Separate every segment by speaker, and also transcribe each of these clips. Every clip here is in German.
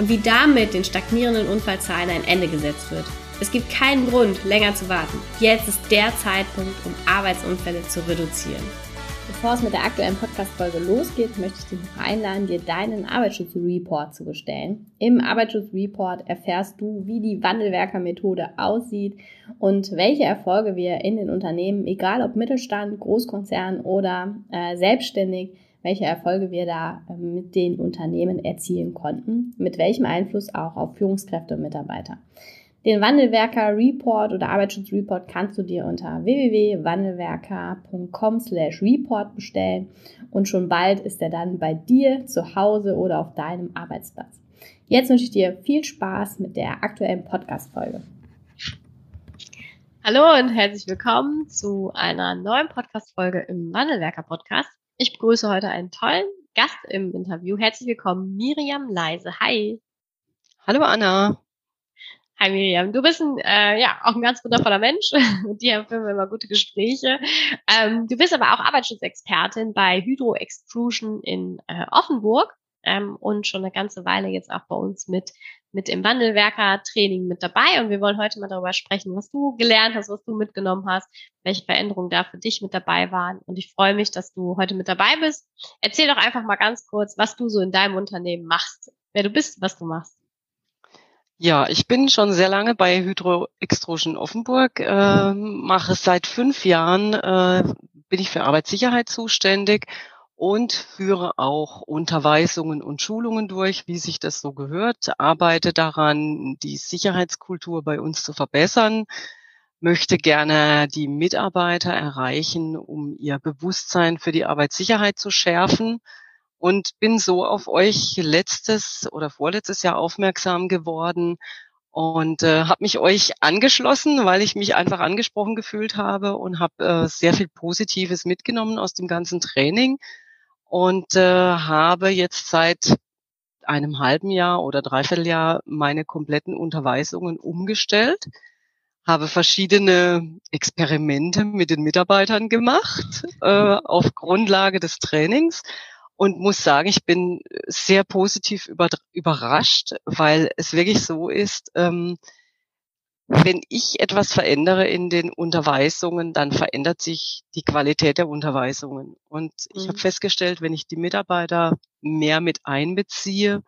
Speaker 1: und wie damit den stagnierenden Unfallzahlen ein Ende gesetzt wird. Es gibt keinen Grund, länger zu warten. Jetzt ist der Zeitpunkt, um Arbeitsunfälle zu reduzieren. Bevor es mit der aktuellen Podcast-Folge losgeht, möchte ich dich noch einladen, dir deinen Arbeitsschutzreport zu bestellen. Im Arbeitsschutzreport erfährst du, wie die Wandelwerker-Methode aussieht und welche Erfolge wir in den Unternehmen, egal ob Mittelstand, Großkonzern oder äh, selbstständig, welche Erfolge wir da äh, mit den Unternehmen erzielen konnten, mit welchem Einfluss auch auf Führungskräfte und Mitarbeiter. Den Wandelwerker Report oder Arbeitsschutz Report kannst du dir unter www.wandelwerker.com slash report bestellen und schon bald ist er dann bei dir zu Hause oder auf deinem Arbeitsplatz. Jetzt wünsche ich dir viel Spaß mit der aktuellen Podcast-Folge. Hallo und herzlich willkommen zu einer neuen Podcast-Folge im Wandelwerker Podcast. Ich begrüße heute einen tollen Gast im Interview. Herzlich willkommen, Miriam Leise. Hi.
Speaker 2: Hallo Anna.
Speaker 1: Hi Miriam, du bist ein, äh, ja, auch ein ganz wundervoller Mensch. Mit dir führen wir immer gute Gespräche. Ähm, du bist aber auch Arbeitsschutzexpertin bei Hydro Extrusion in äh, Offenburg ähm, und schon eine ganze Weile jetzt auch bei uns mit, mit im Wandelwerker-Training mit dabei. Und wir wollen heute mal darüber sprechen, was du gelernt hast, was du mitgenommen hast, welche Veränderungen da für dich mit dabei waren. Und ich freue mich, dass du heute mit dabei bist. Erzähl doch einfach mal ganz kurz, was du so in deinem Unternehmen machst, wer du bist, was du machst.
Speaker 2: Ja, ich bin schon sehr lange bei Hydro Extrusion Offenburg, äh, mache seit fünf Jahren, äh, bin ich für Arbeitssicherheit zuständig und führe auch Unterweisungen und Schulungen durch, wie sich das so gehört, arbeite daran, die Sicherheitskultur bei uns zu verbessern, möchte gerne die Mitarbeiter erreichen, um ihr Bewusstsein für die Arbeitssicherheit zu schärfen. Und bin so auf euch letztes oder vorletztes Jahr aufmerksam geworden und äh, habe mich euch angeschlossen, weil ich mich einfach angesprochen gefühlt habe und habe äh, sehr viel Positives mitgenommen aus dem ganzen Training und äh, habe jetzt seit einem halben Jahr oder dreiviertel Jahr meine kompletten Unterweisungen umgestellt, habe verschiedene Experimente mit den Mitarbeitern gemacht äh, auf Grundlage des Trainings und muss sagen, ich bin sehr positiv über, überrascht, weil es wirklich so ist, ähm, wenn ich etwas verändere in den Unterweisungen, dann verändert sich die Qualität der Unterweisungen. Und ich mhm. habe festgestellt, wenn ich die Mitarbeiter mehr mit einbeziehe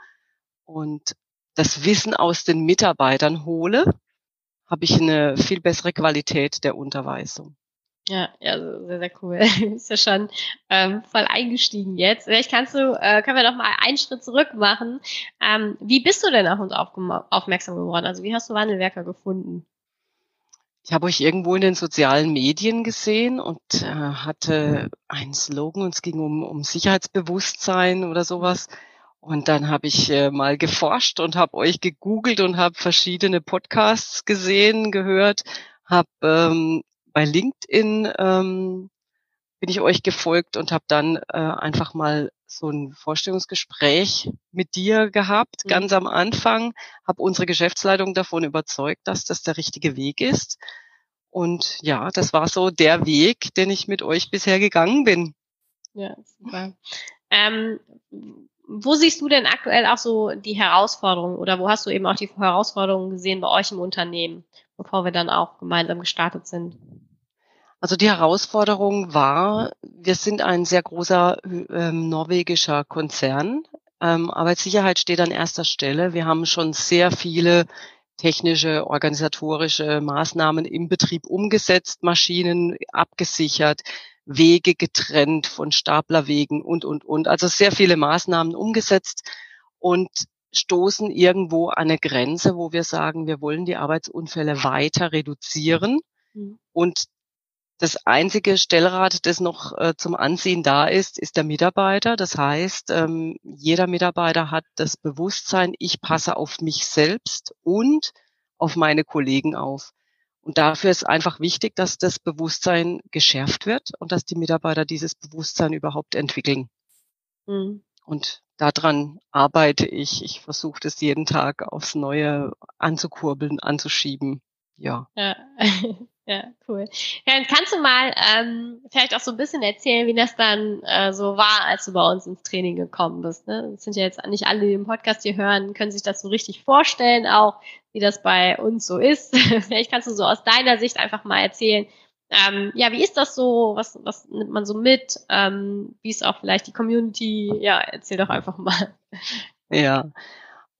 Speaker 2: und das Wissen aus den Mitarbeitern hole, habe ich eine viel bessere Qualität der Unterweisung.
Speaker 1: Ja, ja, sehr, sehr cool. ist ja schon ähm, voll eingestiegen jetzt. Vielleicht kannst du, äh, können wir doch mal einen Schritt zurück machen. Ähm, wie bist du denn auf uns aufmerksam geworden? Also wie hast du Wandelwerker gefunden?
Speaker 2: Ich habe euch irgendwo in den sozialen Medien gesehen und äh, hatte einen Slogan und es ging um, um Sicherheitsbewusstsein oder sowas. Und dann habe ich äh, mal geforscht und habe euch gegoogelt und habe verschiedene Podcasts gesehen, gehört, habe ähm, bei LinkedIn ähm, bin ich euch gefolgt und habe dann äh, einfach mal so ein Vorstellungsgespräch mit dir gehabt, mhm. ganz am Anfang, habe unsere Geschäftsleitung davon überzeugt, dass das der richtige Weg ist. Und ja, das war so der Weg, den ich mit euch bisher gegangen bin.
Speaker 1: Ja, super. Ähm, wo siehst du denn aktuell auch so die Herausforderungen oder wo hast du eben auch die Herausforderungen gesehen bei euch im Unternehmen, bevor wir dann auch gemeinsam gestartet sind?
Speaker 2: Also die Herausforderung war, wir sind ein sehr großer ähm, norwegischer Konzern. Ähm, Arbeitssicherheit steht an erster Stelle. Wir haben schon sehr viele technische, organisatorische Maßnahmen im Betrieb umgesetzt, Maschinen abgesichert, Wege getrennt von Staplerwegen und, und, und. Also sehr viele Maßnahmen umgesetzt und stoßen irgendwo an eine Grenze, wo wir sagen, wir wollen die Arbeitsunfälle weiter reduzieren. Mhm. Und Das einzige Stellrad, das noch äh, zum Ansehen da ist, ist der Mitarbeiter. Das heißt, ähm, jeder Mitarbeiter hat das Bewusstsein, ich passe auf mich selbst und auf meine Kollegen auf. Und dafür ist einfach wichtig, dass das Bewusstsein geschärft wird und dass die Mitarbeiter dieses Bewusstsein überhaupt entwickeln. Mhm. Und daran arbeite ich. Ich versuche das jeden Tag aufs Neue anzukurbeln, anzuschieben. Ja.
Speaker 1: Ja, ja cool. Ja, kannst du mal ähm, vielleicht auch so ein bisschen erzählen, wie das dann äh, so war, als du bei uns ins Training gekommen bist. Ne? Das sind ja jetzt nicht alle, die im Podcast hier hören, können sich das so richtig vorstellen, auch wie das bei uns so ist. vielleicht kannst du so aus deiner Sicht einfach mal erzählen, ähm, ja, wie ist das so? Was, was nimmt man so mit? Ähm, wie ist auch vielleicht die Community? Ja, erzähl doch einfach mal.
Speaker 2: Ja.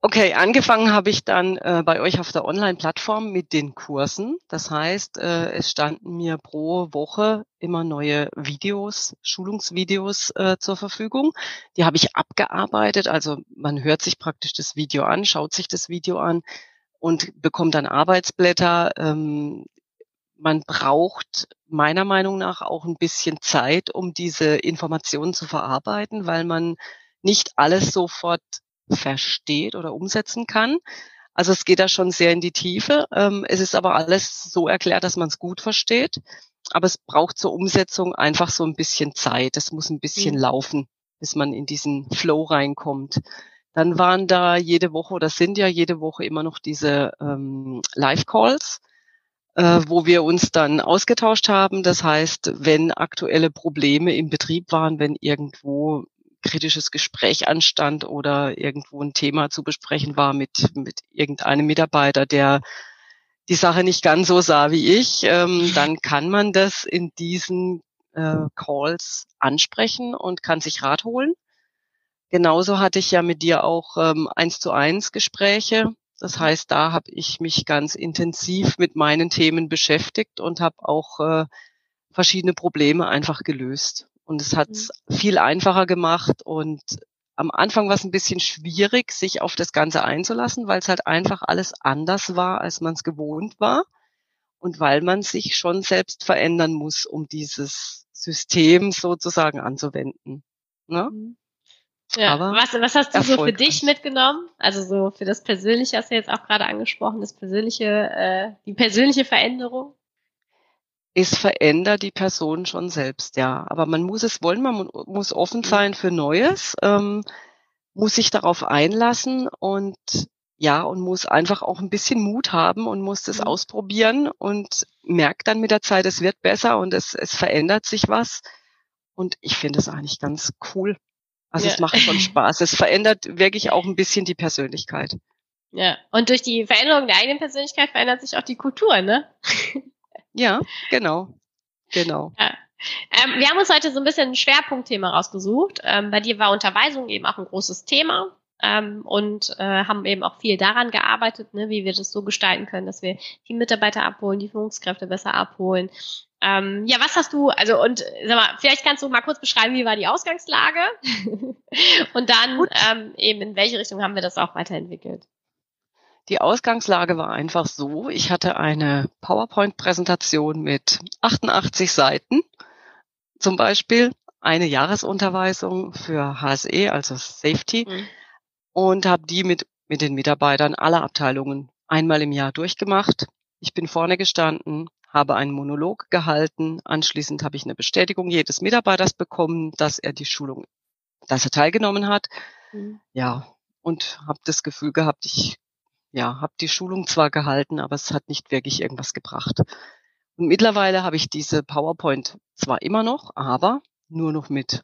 Speaker 2: Okay, angefangen habe ich dann äh, bei euch auf der Online-Plattform mit den Kursen. Das heißt, äh, es standen mir pro Woche immer neue Videos, Schulungsvideos äh, zur Verfügung. Die habe ich abgearbeitet. Also man hört sich praktisch das Video an, schaut sich das Video an und bekommt dann Arbeitsblätter. Ähm, man braucht meiner Meinung nach auch ein bisschen Zeit, um diese Informationen zu verarbeiten, weil man nicht alles sofort versteht oder umsetzen kann. Also es geht da schon sehr in die Tiefe. Ähm, es ist aber alles so erklärt, dass man es gut versteht. Aber es braucht zur Umsetzung einfach so ein bisschen Zeit. Es muss ein bisschen mhm. laufen, bis man in diesen Flow reinkommt. Dann waren da jede Woche oder sind ja jede Woche immer noch diese ähm, Live-Calls äh, wo wir uns dann ausgetauscht haben. Das heißt, wenn aktuelle Probleme im Betrieb waren, wenn irgendwo kritisches Gespräch anstand oder irgendwo ein Thema zu besprechen war mit, mit irgendeinem Mitarbeiter, der die Sache nicht ganz so sah wie ich, ähm, dann kann man das in diesen äh, Calls ansprechen und kann sich Rat holen. Genauso hatte ich ja mit dir auch ähm, eins zu eins Gespräche das heißt, da habe ich mich ganz intensiv mit meinen Themen beschäftigt und habe auch äh, verschiedene Probleme einfach gelöst. Und es hat es mhm. viel einfacher gemacht und am Anfang war es ein bisschen schwierig, sich auf das Ganze einzulassen, weil es halt einfach alles anders war, als man es gewohnt war. Und weil man sich schon selbst verändern muss, um dieses System sozusagen anzuwenden. Ne?
Speaker 1: Mhm. Ja. Aber was, was hast du so für dich mitgenommen? Also so für das Persönliche hast du jetzt auch gerade angesprochen, das persönliche, äh, die persönliche Veränderung.
Speaker 2: Es verändert die Person schon selbst, ja. Aber man muss es wollen, man muss offen mhm. sein für Neues, ähm, muss sich darauf einlassen und ja, und muss einfach auch ein bisschen Mut haben und muss das mhm. ausprobieren und merkt dann mit der Zeit, es wird besser und es, es verändert sich was. Und ich finde es eigentlich ganz cool. Also ja. es macht schon Spaß. Es verändert wirklich auch ein bisschen die Persönlichkeit.
Speaker 1: Ja, und durch die Veränderung der eigenen Persönlichkeit verändert sich auch die Kultur, ne?
Speaker 2: ja, genau. Genau.
Speaker 1: Ja. Ähm, wir haben uns heute so ein bisschen ein Schwerpunktthema rausgesucht. Ähm, bei dir war Unterweisung eben auch ein großes Thema ähm, und äh, haben eben auch viel daran gearbeitet, ne, wie wir das so gestalten können, dass wir die Mitarbeiter abholen, die Führungskräfte besser abholen. Ähm, ja, was hast du, also und sag mal, vielleicht kannst du mal kurz beschreiben, wie war die Ausgangslage und dann ähm, eben in welche Richtung haben wir das auch weiterentwickelt.
Speaker 2: Die Ausgangslage war einfach so, ich hatte eine PowerPoint-Präsentation mit 88 Seiten, zum Beispiel eine Jahresunterweisung für HSE, also Safety. Mhm und habe die mit, mit den Mitarbeitern aller Abteilungen einmal im Jahr durchgemacht. Ich bin vorne gestanden, habe einen Monolog gehalten. Anschließend habe ich eine Bestätigung jedes Mitarbeiters bekommen, dass er die Schulung, dass er teilgenommen hat. Mhm. Ja, und habe das Gefühl gehabt, ich ja, habe die Schulung zwar gehalten, aber es hat nicht wirklich irgendwas gebracht. Und mittlerweile habe ich diese PowerPoint zwar immer noch, aber nur noch mit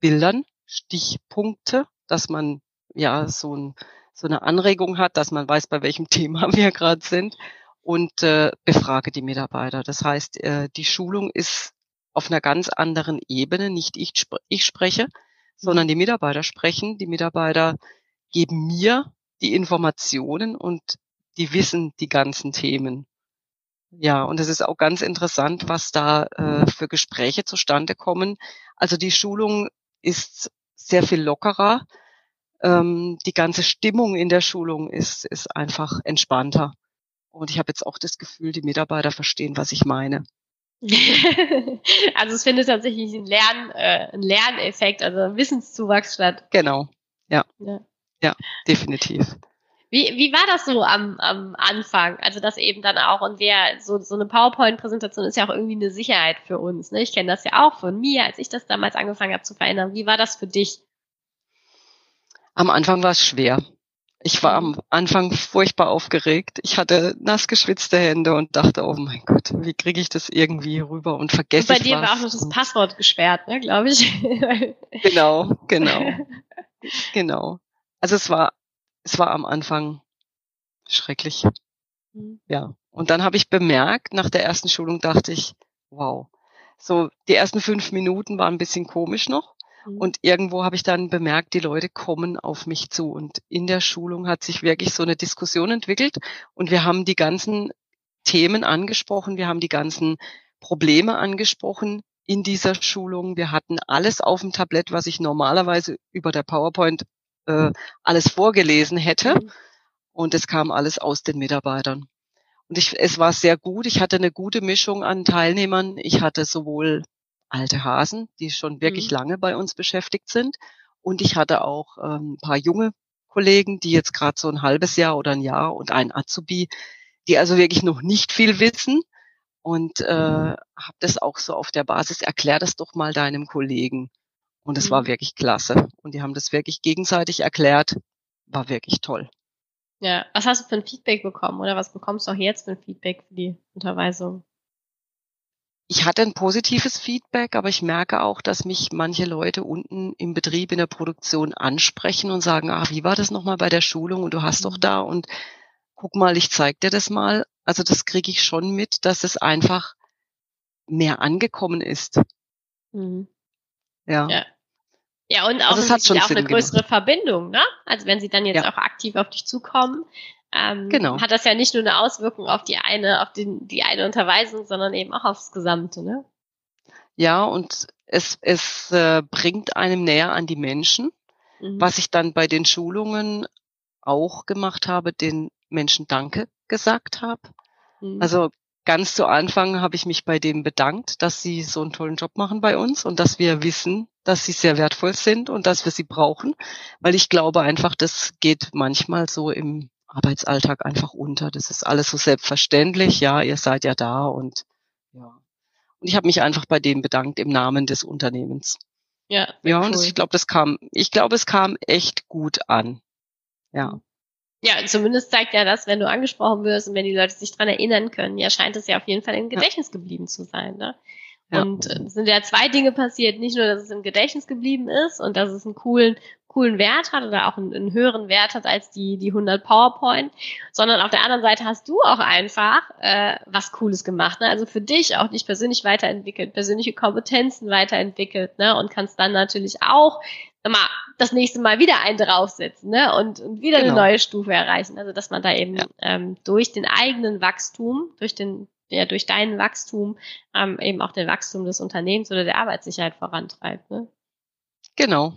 Speaker 2: Bildern, Stichpunkte, dass man ja so, ein, so eine Anregung hat, dass man weiß, bei welchem Thema wir gerade sind und äh, befrage die Mitarbeiter. Das heißt, äh, die Schulung ist auf einer ganz anderen Ebene, nicht ich, ich spreche, sondern die Mitarbeiter sprechen. Die Mitarbeiter geben mir die Informationen und die wissen die ganzen Themen. Ja, und es ist auch ganz interessant, was da äh, für Gespräche zustande kommen. Also die Schulung ist sehr viel lockerer ähm, die ganze Stimmung in der Schulung ist, ist einfach entspannter. Und ich habe jetzt auch das Gefühl, die Mitarbeiter verstehen, was ich meine.
Speaker 1: also es findet tatsächlich ein, Lern, äh, ein Lerneffekt, also Wissenszuwachs statt.
Speaker 2: Genau, ja. Ja, ja definitiv.
Speaker 1: Wie, wie war das so am, am Anfang? Also das eben dann auch und wer so, so eine PowerPoint-Präsentation ist ja auch irgendwie eine Sicherheit für uns. Ne? Ich kenne das ja auch von mir, als ich das damals angefangen habe zu verändern. Wie war das für dich?
Speaker 2: Am Anfang war es schwer. Ich war am Anfang furchtbar aufgeregt. Ich hatte nass geschwitzte Hände und dachte, oh mein Gott, wie kriege ich das irgendwie rüber und vergesse und
Speaker 1: bei dir
Speaker 2: was?
Speaker 1: war auch noch das Passwort gesperrt, ne, glaube ich.
Speaker 2: genau, genau, genau. Also es war, es war am Anfang schrecklich. Mhm. Ja. Und dann habe ich bemerkt, nach der ersten Schulung dachte ich, wow. So, die ersten fünf Minuten waren ein bisschen komisch noch. Mhm. Und irgendwo habe ich dann bemerkt, die Leute kommen auf mich zu. Und in der Schulung hat sich wirklich so eine Diskussion entwickelt. Und wir haben die ganzen Themen angesprochen. Wir haben die ganzen Probleme angesprochen in dieser Schulung. Wir hatten alles auf dem Tablett, was ich normalerweise über der PowerPoint äh, alles vorgelesen hätte. Mhm. Und es kam alles aus den Mitarbeitern. Und ich, es war sehr gut. Ich hatte eine gute Mischung an Teilnehmern. Ich hatte sowohl alte Hasen, die schon wirklich mhm. lange bei uns beschäftigt sind. Und ich hatte auch ähm, ein paar junge Kollegen, die jetzt gerade so ein halbes Jahr oder ein Jahr und ein Azubi, die also wirklich noch nicht viel wissen. Und äh, habe das auch so auf der Basis, erklär das doch mal deinem Kollegen. Und es mhm. war wirklich klasse. Und die haben das wirklich gegenseitig erklärt. War wirklich toll.
Speaker 1: Ja, was hast du für ein Feedback bekommen oder was bekommst du auch jetzt für ein Feedback für die Unterweisung?
Speaker 2: ich hatte ein positives Feedback, aber ich merke auch, dass mich manche Leute unten im Betrieb, in der Produktion ansprechen und sagen, ach, wie war das nochmal bei der Schulung und du hast doch mhm. da und guck mal, ich zeig dir das mal. Also das kriege ich schon mit, dass es einfach mehr angekommen ist. Mhm.
Speaker 1: Ja. ja. Ja, und auch, also auch eine größere gemacht. Verbindung, ne? Also wenn sie dann jetzt ja. auch aktiv auf dich zukommen, ähm, genau. hat das ja nicht nur eine Auswirkung auf die eine, auf den, die eine Unterweisung, sondern eben auch aufs Gesamte, ne?
Speaker 2: Ja, und es, es äh, bringt einem näher an die Menschen, mhm. was ich dann bei den Schulungen auch gemacht habe, den Menschen Danke gesagt habe. Mhm. Also ganz zu Anfang habe ich mich bei denen bedankt, dass sie so einen tollen Job machen bei uns und dass wir wissen, dass sie sehr wertvoll sind und dass wir sie brauchen, weil ich glaube einfach, das geht manchmal so im Arbeitsalltag einfach unter. Das ist alles so selbstverständlich. Ja, ihr seid ja da und ja. Und ich habe mich einfach bei dem bedankt im Namen des Unternehmens. Ja. Ja, und cool. ich glaube, das kam, ich glaube, es kam echt gut an. Ja.
Speaker 1: Ja, zumindest zeigt ja das, wenn du angesprochen wirst und wenn die Leute sich dran erinnern können, ja, scheint es ja auf jeden Fall im Gedächtnis ja. geblieben zu sein. Ne? Ja. Und es sind ja zwei Dinge passiert. Nicht nur, dass es im Gedächtnis geblieben ist und dass es einen coolen, coolen Wert hat oder auch einen, einen, höheren Wert hat als die, die 100 PowerPoint, sondern auf der anderen Seite hast du auch einfach äh, was Cooles gemacht. Ne? Also für dich auch dich persönlich weiterentwickelt, persönliche Kompetenzen weiterentwickelt ne? und kannst dann natürlich auch mal das nächste Mal wieder einen draufsetzen ne? und, und wieder genau. eine neue Stufe erreichen. Also dass man da eben ja. ähm, durch den eigenen Wachstum, durch den ja durch dein Wachstum ähm, eben auch den Wachstum des Unternehmens oder der Arbeitssicherheit vorantreibt. Ne?
Speaker 2: Genau.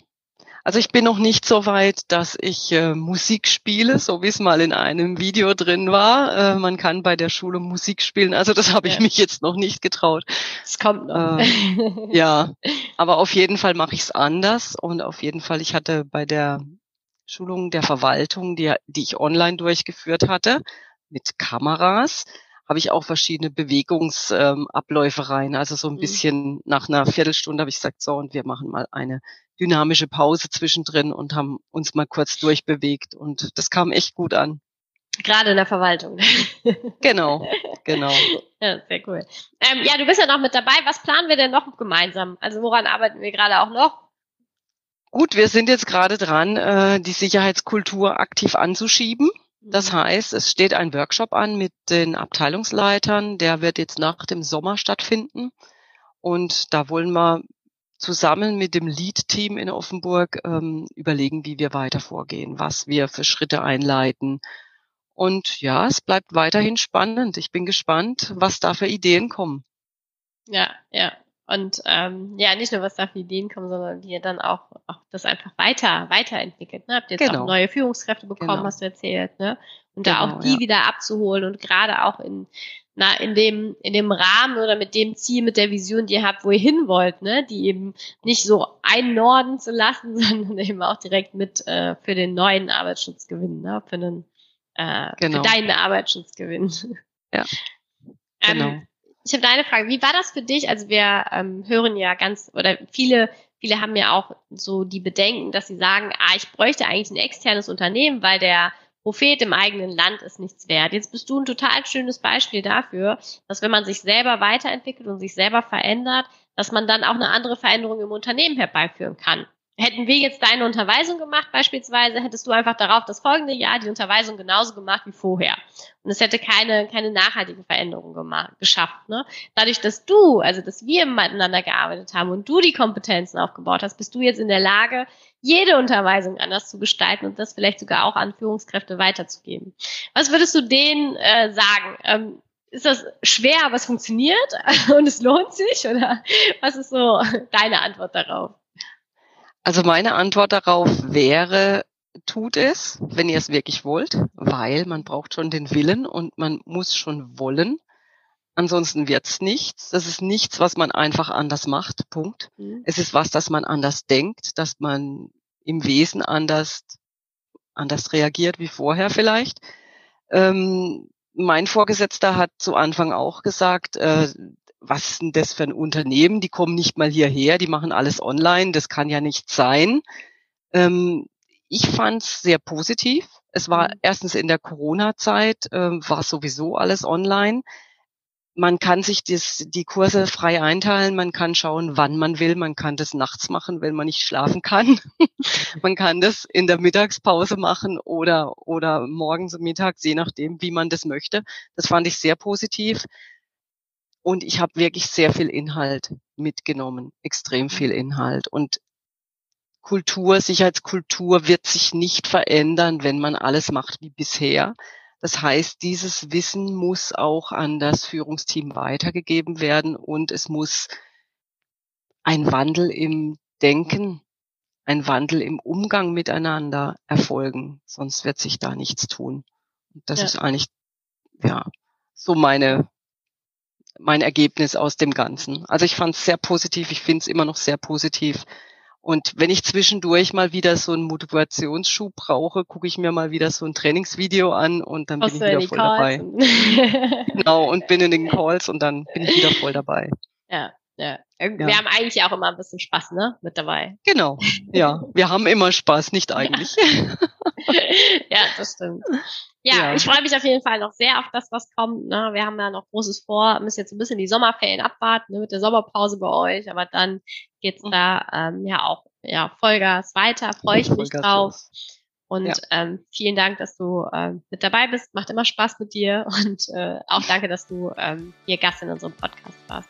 Speaker 2: Also ich bin noch nicht so weit, dass ich äh, Musik spiele, so wie es mal in einem Video drin war. Äh, man kann bei der Schule Musik spielen. Also das habe ich ja. mich jetzt noch nicht getraut.
Speaker 1: Es kommt noch. Äh,
Speaker 2: ja, aber auf jeden Fall mache ich es anders und auf jeden Fall, ich hatte bei der Schulung der Verwaltung, die, die ich online durchgeführt hatte, mit Kameras, habe ich auch verschiedene Bewegungsabläufe ähm, rein. Also so ein mhm. bisschen nach einer Viertelstunde habe ich gesagt, so, und wir machen mal eine dynamische Pause zwischendrin und haben uns mal kurz durchbewegt. Und das kam echt gut an.
Speaker 1: Gerade in der Verwaltung.
Speaker 2: genau, genau.
Speaker 1: Ja, sehr cool. Ähm, ja, du bist ja noch mit dabei. Was planen wir denn noch gemeinsam? Also woran arbeiten wir gerade auch noch?
Speaker 2: Gut, wir sind jetzt gerade dran, äh, die Sicherheitskultur aktiv anzuschieben. Das mhm. heißt, es steht ein Workshop an mit den Abteilungsleitern, der wird jetzt nach dem Sommer stattfinden. Und da wollen wir zusammen mit dem Lead-Team in Offenburg ähm, überlegen, wie wir weiter vorgehen, was wir für Schritte einleiten. Und ja, es bleibt weiterhin spannend. Ich bin gespannt, was da für Ideen kommen.
Speaker 1: Ja, ja. Und ähm, ja, nicht nur was da für Ideen kommen, sondern die dann auch, auch das einfach weiter, weiterentwickelt. Ne? Habt ihr jetzt genau. auch neue Führungskräfte bekommen, genau. hast du erzählt, ne? Und genau, da auch die ja. wieder abzuholen und gerade auch in na, in dem, in dem Rahmen oder mit dem Ziel, mit der Vision, die ihr habt, wo ihr hin wollt, ne, die eben nicht so einen Norden zu lassen, sondern eben auch direkt mit äh, für den neuen Arbeitsschutz gewinnen, ne, für den, äh, genau. für deinen Arbeitsschutz gewinnen.
Speaker 2: Ja.
Speaker 1: Ähm, genau. Ähm, ich habe eine Frage. Wie war das für dich? Also wir ähm, hören ja ganz oder viele viele haben ja auch so die Bedenken, dass sie sagen, ah, ich bräuchte eigentlich ein externes Unternehmen, weil der Prophet im eigenen Land ist nichts wert. Jetzt bist du ein total schönes Beispiel dafür, dass wenn man sich selber weiterentwickelt und sich selber verändert, dass man dann auch eine andere Veränderung im Unternehmen herbeiführen kann. Hätten wir jetzt deine Unterweisung gemacht beispielsweise, hättest du einfach darauf das folgende Jahr die Unterweisung genauso gemacht wie vorher. Und es hätte keine, keine nachhaltige Veränderung gemacht, geschafft. Ne? Dadurch, dass du, also dass wir miteinander gearbeitet haben und du die Kompetenzen aufgebaut hast, bist du jetzt in der Lage, jede Unterweisung anders zu gestalten und das vielleicht sogar auch an Führungskräfte weiterzugeben. Was würdest du denen äh, sagen? Ähm, ist das schwer, aber es funktioniert und es lohnt sich? Oder was ist so deine Antwort darauf?
Speaker 2: Also meine Antwort darauf wäre, tut es, wenn ihr es wirklich wollt, weil man braucht schon den Willen und man muss schon wollen. Ansonsten wird's nichts. Das ist nichts, was man einfach anders macht. Punkt. Mhm. Es ist was, dass man anders denkt, dass man im Wesen anders, anders reagiert wie vorher vielleicht. Ähm, mein Vorgesetzter hat zu Anfang auch gesagt, äh, was ist denn das für ein Unternehmen? Die kommen nicht mal hierher, die machen alles online, das kann ja nicht sein. Ähm, ich fand es sehr positiv. Es war mhm. erstens in der Corona-Zeit, äh, war sowieso alles online. Man kann sich das, die Kurse frei einteilen, man kann schauen, wann man will, man kann das nachts machen, wenn man nicht schlafen kann. man kann das in der Mittagspause machen oder, oder morgens und mittags, je nachdem, wie man das möchte. Das fand ich sehr positiv. Und ich habe wirklich sehr viel Inhalt mitgenommen, extrem mhm. viel Inhalt. Und Kultur, Sicherheitskultur wird sich nicht verändern, wenn man alles macht wie bisher. Das heißt, dieses Wissen muss auch an das Führungsteam weitergegeben werden und es muss ein Wandel im Denken, ein Wandel im Umgang miteinander erfolgen. Sonst wird sich da nichts tun. das ja. ist eigentlich, ja, so meine mein Ergebnis aus dem Ganzen. Also ich fand es sehr positiv, ich finde es immer noch sehr positiv. Und wenn ich zwischendurch mal wieder so einen Motivationsschub brauche, gucke ich mir mal wieder so ein Trainingsvideo an und dann bin ich wieder voll dabei. genau, und bin in den Calls und dann bin ich wieder voll dabei.
Speaker 1: Ja, ja. Wir ja. haben eigentlich auch immer ein bisschen Spaß, ne, mit dabei.
Speaker 2: Genau, ja. Wir haben immer Spaß, nicht eigentlich.
Speaker 1: ja, das stimmt. Ja, ja, ich freue mich auf jeden Fall noch sehr auf das, was kommt. Ne? Wir haben ja noch Großes vor, müssen jetzt ein bisschen die Sommerferien abwarten ne, mit der Sommerpause bei euch, aber dann geht's mhm. da ähm, ja auch ja Vollgas weiter. Freue ich mich drauf. Und ja. ähm, vielen Dank, dass du ähm, mit dabei bist. Macht immer Spaß mit dir und äh, auch danke, dass du ähm, hier Gast in unserem Podcast warst.